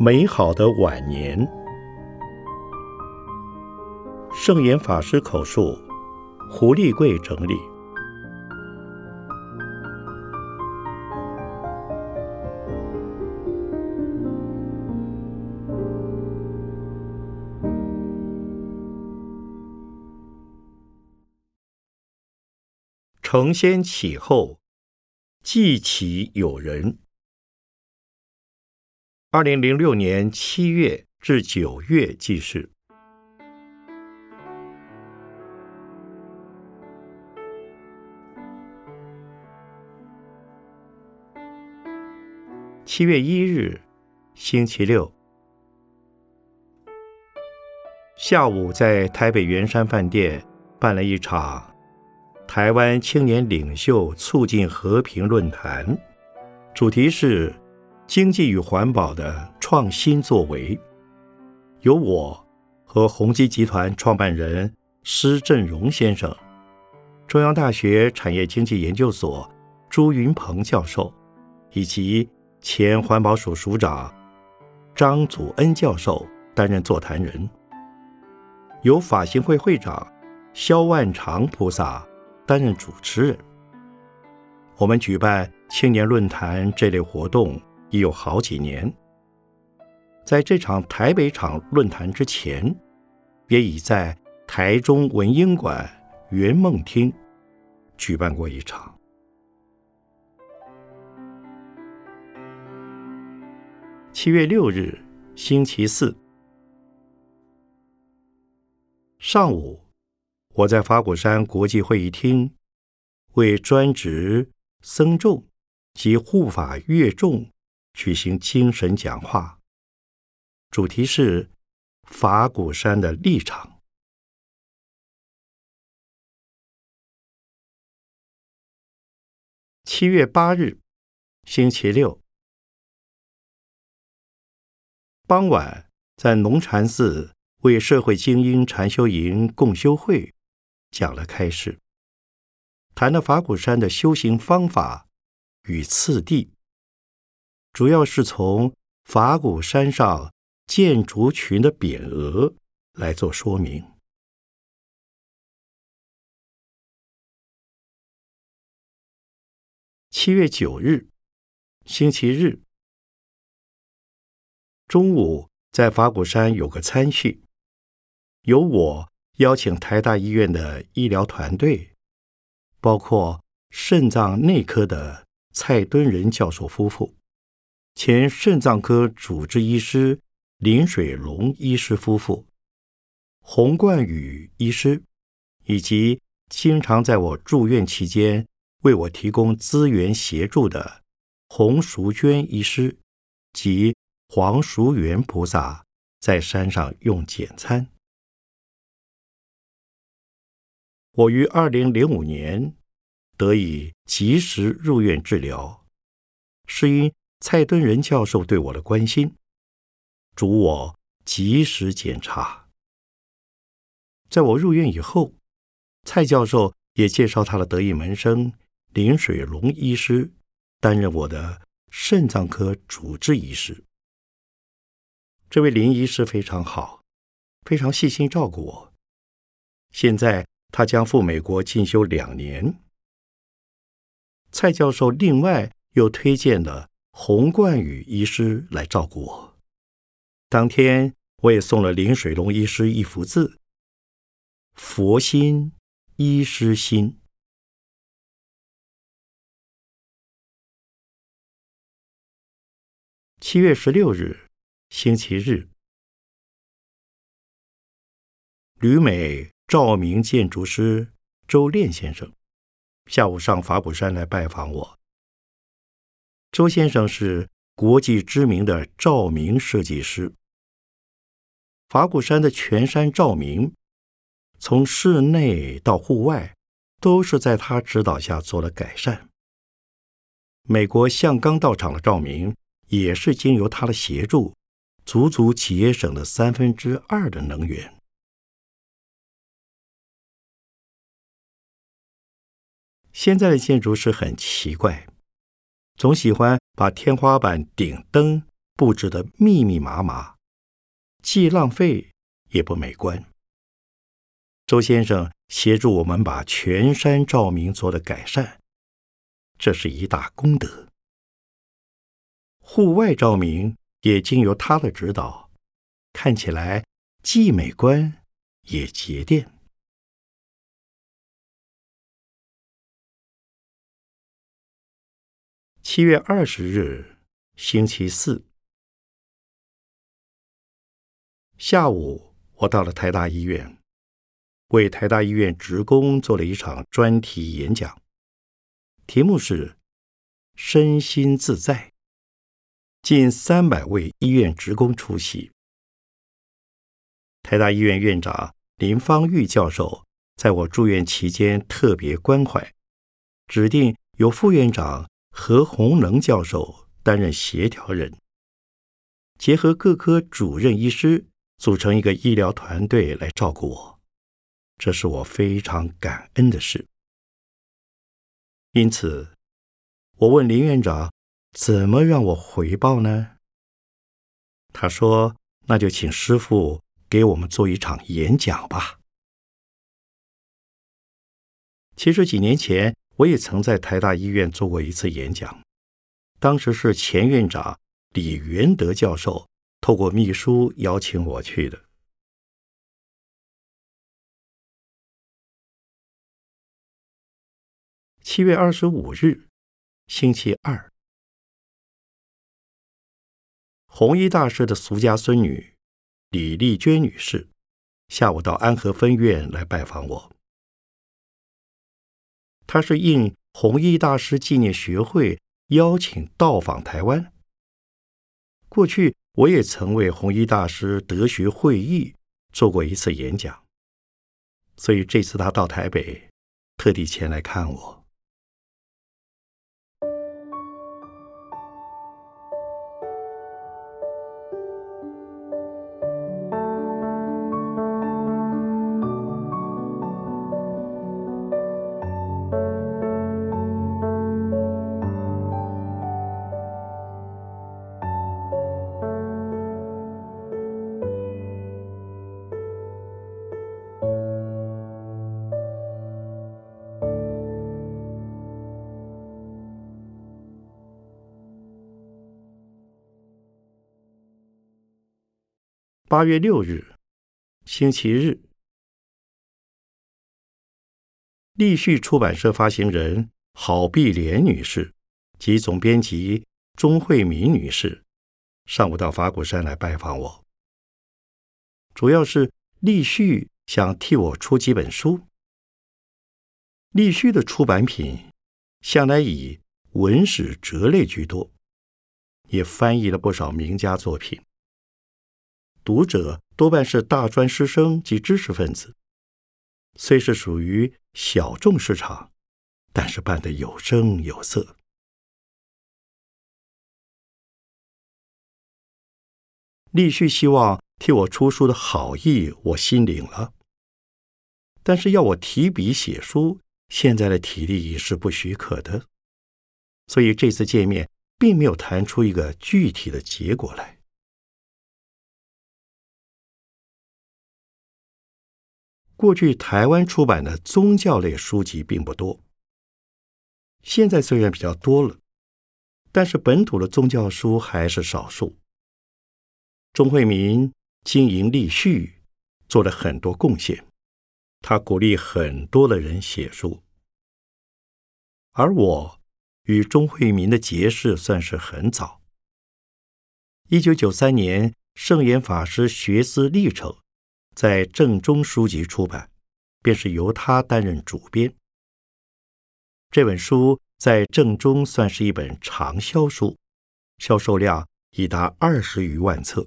美好的晚年。圣严法师口述，胡立贵整理。承先启后，记起有人。二零零六年七月至九月记事。七月一日，星期六下午，在台北圆山饭店办了一场台湾青年领袖促进和平论坛，主题是。经济与环保的创新作为，由我和宏基集团创办人施振荣先生、中央大学产业经济研究所朱云鹏教授以及前环保署署长张祖恩教授担任座谈人，由法兴会会长萧万长菩萨担任主持人。我们举办青年论坛这类活动。已有好几年，在这场台北场论坛之前，也已在台中文英馆圆梦厅举办过一场。七月六日，星期四上午，我在法鼓山国际会议厅为专职僧众及护法乐众。举行精神讲话，主题是法鼓山的立场。七月八日，星期六傍晚，在龙禅寺为社会精英禅修营共修会讲了开示，谈了法鼓山的修行方法与次第。主要是从法鼓山上建筑群的匾额来做说明。七月九日，星期日中午，在法鼓山有个餐叙，由我邀请台大医院的医疗团队，包括肾脏内科的蔡敦仁教授夫妇。前肾脏科主治医师林水龙医师夫妇、洪冠宇医师，以及经常在我住院期间为我提供资源协助的洪淑娟医师及黄淑元菩萨，在山上用简餐。我于二零零五年得以及时入院治疗，是因。蔡敦仁教授对我的关心，嘱我及时检查。在我入院以后，蔡教授也介绍他的得意门生林水龙医师担任我的肾脏科主治医师。这位林医师非常好，非常细心照顾我。现在他将赴美国进修两年。蔡教授另外又推荐了。洪冠宇医师来照顾我。当天，我也送了林水龙医师一幅字：“佛心，医师心。”七月十六日，星期日，旅美照明建筑师周炼先生下午上法鼓山来拜访我。周先生是国际知名的照明设计师。法鼓山的全山照明，从室内到户外，都是在他指导下做了改善。美国象冈道场的照明，也是经由他的协助，足足节省了三分之二的能源。现在的建筑师很奇怪。总喜欢把天花板顶灯布置的密密麻麻，既浪费也不美观。周先生协助我们把全山照明做了改善，这是一大功德。户外照明也经由他的指导，看起来既美观也节电。七月二十日，星期四下午，我到了台大医院，为台大医院职工做了一场专题演讲，题目是“身心自在”。近三百位医院职工出席。台大医院院长林芳玉教授在我住院期间特别关怀，指定由副院长何鸿能教授担任协调人，结合各科主任医师组成一个医疗团队来照顾我，这是我非常感恩的事。因此，我问林院长。怎么让我回报呢？他说：“那就请师傅给我们做一场演讲吧。”其实几年前我也曾在台大医院做过一次演讲，当时是前院长李元德教授透过秘书邀请我去的。七月二十五日，星期二。弘一大师的俗家孙女李丽娟女士，下午到安和分院来拜访我。他是应弘一大师纪念学会邀请到访台湾。过去我也曾为弘一大师德学会议做过一次演讲，所以这次他到台北，特地前来看我。八月六日，星期日，立旭出版社发行人郝碧莲女士及总编辑钟慧敏女士上午到法鼓山来拜访我，主要是立旭想替我出几本书。立旭的出版品向来以文史哲类居多，也翻译了不少名家作品。读者多半是大专师生及知识分子，虽是属于小众市场，但是办得有声有色。立旭希望替我出书的好意，我心领了。但是要我提笔写书，现在的体力已是不许可的，所以这次见面并没有谈出一个具体的结果来。过去台湾出版的宗教类书籍并不多，现在虽然比较多了，但是本土的宗教书还是少数。钟惠民经营立序，做了很多贡献，他鼓励很多的人写书，而我与钟惠民的结识算是很早。一九九三年，圣严法师学思历程。在正中书籍出版，便是由他担任主编。这本书在正中算是一本畅销书，销售量已达二十余万册。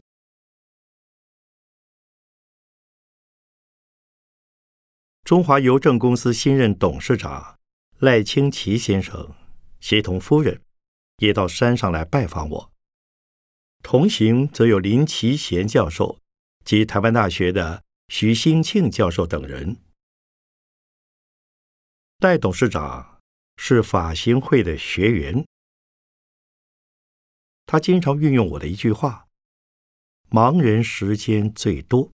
中华邮政公司新任董事长赖清奇先生协同夫人也到山上来拜访我，同行则有林奇贤教授。及台湾大学的徐兴庆教授等人，戴董事长是法行会的学员，他经常运用我的一句话：“盲人时间最多。”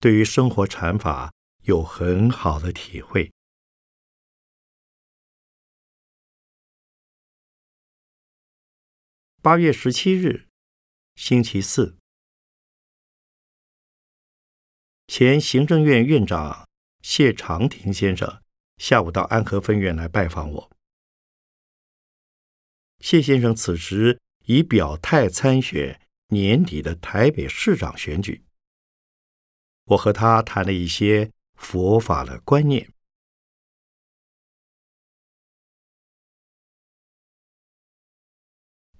对于生活禅法有很好的体会。八月十七日，星期四，前行政院院长谢长廷先生下午到安和分院来拜访我。谢先生此时已表态参选年底的台北市长选举。我和他谈了一些佛法的观念。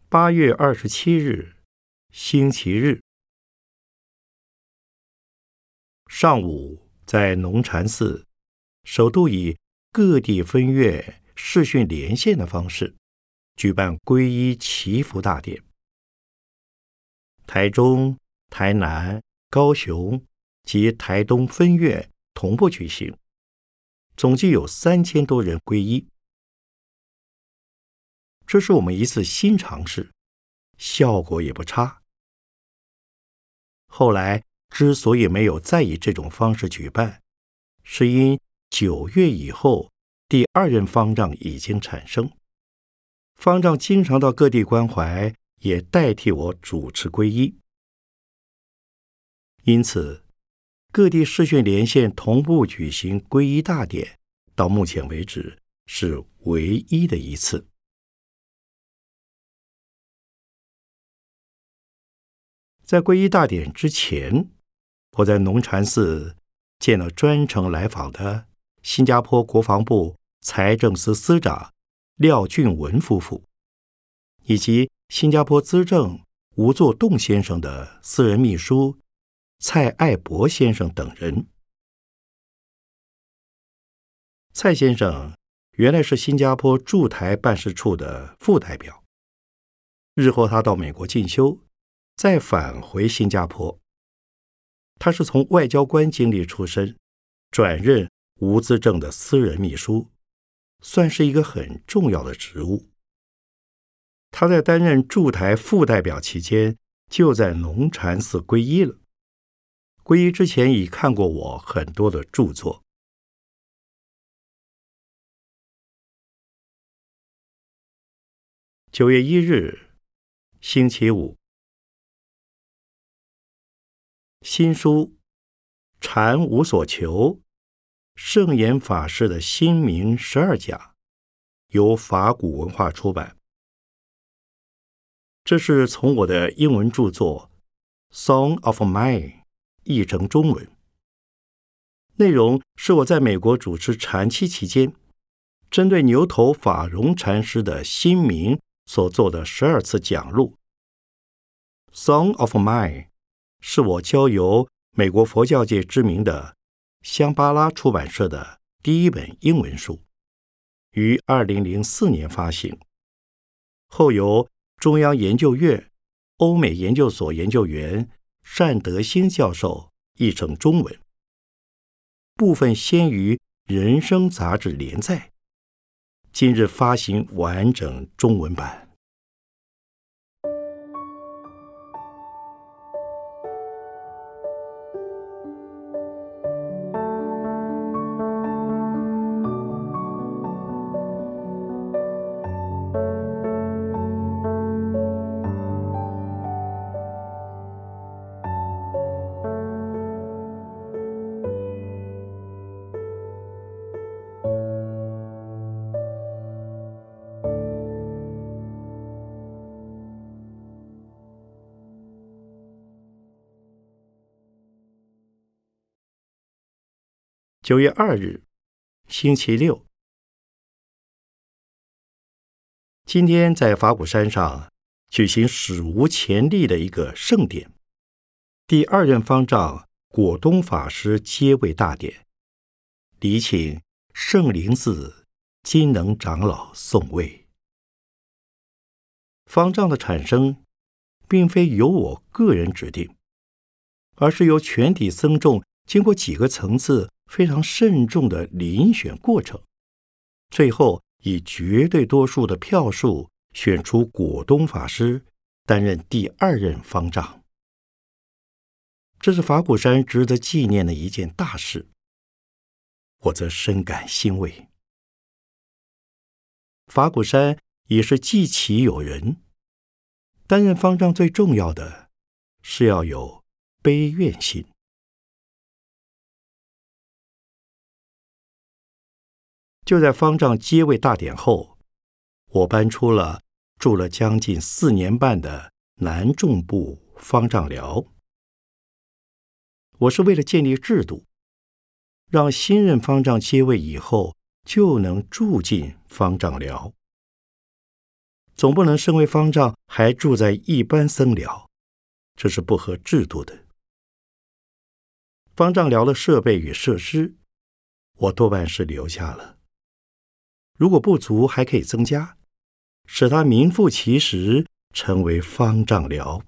八月二十七日，星期日上午，在龙禅寺，首度以各地分院视讯连线的方式举办皈依祈福大典。台中、台南、高雄。及台东分院同步举行，总计有三千多人皈依。这是我们一次新尝试，效果也不差。后来之所以没有再以这种方式举办，是因九月以后第二任方丈已经产生，方丈经常到各地关怀，也代替我主持皈依，因此。各地视讯连线同步举行皈依大典，到目前为止是唯一的一次。在皈依大典之前，我在农禅寺见了专程来访的新加坡国防部财政司司长廖俊文夫妇，以及新加坡资政吴作栋先生的私人秘书。蔡爱博先生等人。蔡先生原来是新加坡驻台办事处的副代表，日后他到美国进修，再返回新加坡。他是从外交官经历出身，转任吴资政的私人秘书，算是一个很重要的职务。他在担任驻台副代表期间，就在龙禅寺皈依了。皈依之前已看过我很多的著作。九月一日，星期五，新书《禅无所求》，圣严法师的新名十二讲，由法古文化出版。这是从我的英文著作《Song of Mine》。译成中文，内容是我在美国主持禅期期间，针对牛头法融禅师的新名所做的十二次讲录。《Song of Mine》是我交由美国佛教界知名的香巴拉出版社的第一本英文书，于二零零四年发行，后由中央研究院欧美研究所研究员。单德兴教授译成中文，部分先于《人生》杂志连载，今日发行完整中文版。九月二日，星期六。今天在法鼓山上举行史无前例的一个盛典，第二任方丈果东法师接位大典，礼请圣灵寺金能长老送位。方丈的产生，并非由我个人指定，而是由全体僧众经过几个层次。非常慎重的遴选过程，最后以绝对多数的票数选出果东法师担任第二任方丈。这是法鼓山值得纪念的一件大事，我则深感欣慰。法鼓山也是祭旗有人，担任方丈最重要的是要有悲愿心。就在方丈接位大典后，我搬出了住了将近四年半的南众部方丈寮。我是为了建立制度，让新任方丈接位以后就能住进方丈寮，总不能身为方丈还住在一般僧寮，这是不合制度的。方丈寮的设备与设施，我多半是留下了，如果不足还可以增加，使它名副其实成为方丈寮。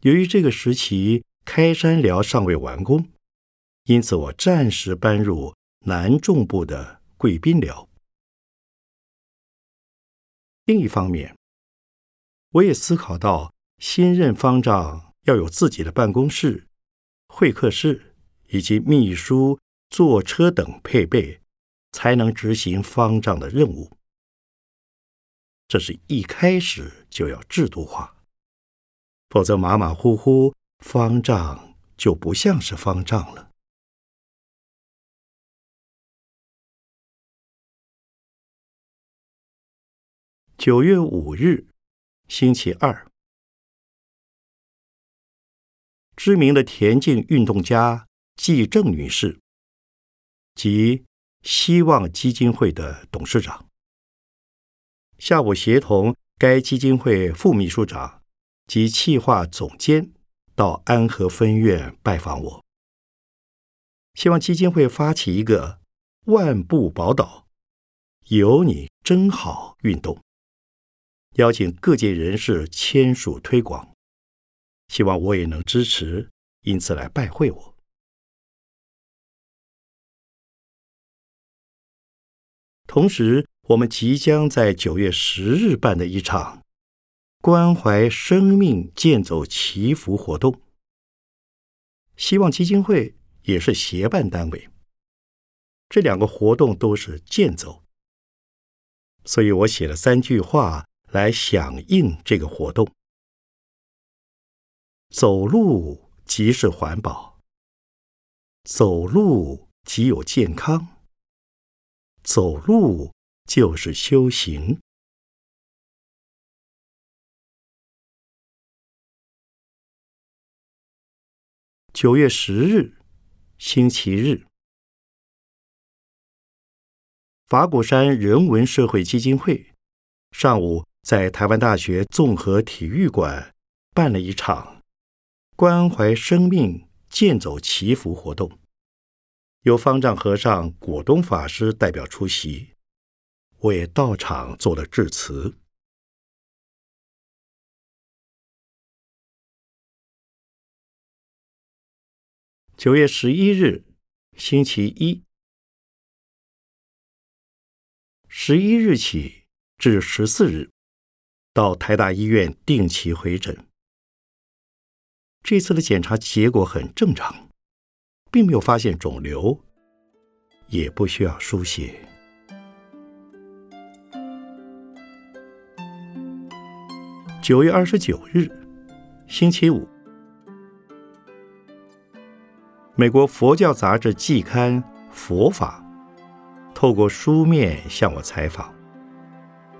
由于这个时期开山寮尚未完工，因此我暂时搬入南众部的贵宾寮。另一方面，我也思考到新任方丈要有自己的办公室、会客室以及秘书、坐车等配备，才能执行方丈的任务。这是一开始就要制度化。否则，马马虎虎，方丈就不像是方丈了。九月五日，星期二，知名的田径运动家季正女士及希望基金会的董事长，下午协同该基金会副秘书长。及企划总监到安和分院拜访我，希望基金会发起一个“万步宝岛，有你真好”运动，邀请各界人士签署推广，希望我也能支持，因此来拜会我。同时，我们即将在九月十日办的一场。关怀生命健走祈福活动，希望基金会也是协办单位。这两个活动都是健走，所以我写了三句话来响应这个活动：走路即是环保，走路即有健康，走路就是修行。九月十日，星期日，法鼓山人文社会基金会上午在台湾大学综合体育馆办了一场关怀生命健走祈福活动，由方丈和尚果东法师代表出席，我也到场做了致辞。九月十一日，星期一，十一日起至十四日，到台大医院定期回诊。这次的检查结果很正常，并没有发现肿瘤，也不需要输血。九月二十九日，星期五。美国佛教杂志季刊《佛法》透过书面向我采访，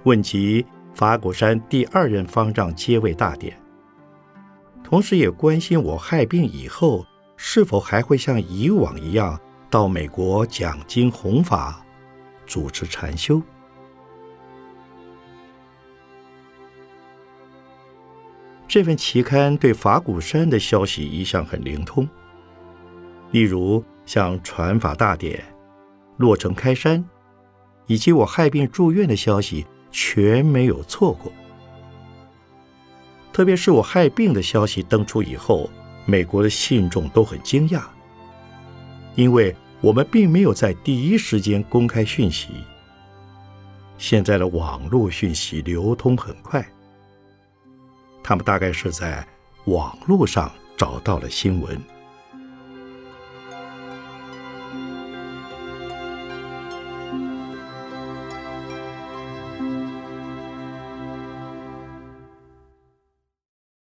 问及法鼓山第二任方丈接位大典，同时也关心我害病以后是否还会像以往一样到美国讲经弘法、主持禅修。这份期刊对法鼓山的消息一向很灵通。例如，像传法大典、落成开山，以及我害病住院的消息，全没有错过。特别是我害病的消息登出以后，美国的信众都很惊讶，因为我们并没有在第一时间公开讯息。现在的网络讯息流通很快，他们大概是在网络上找到了新闻。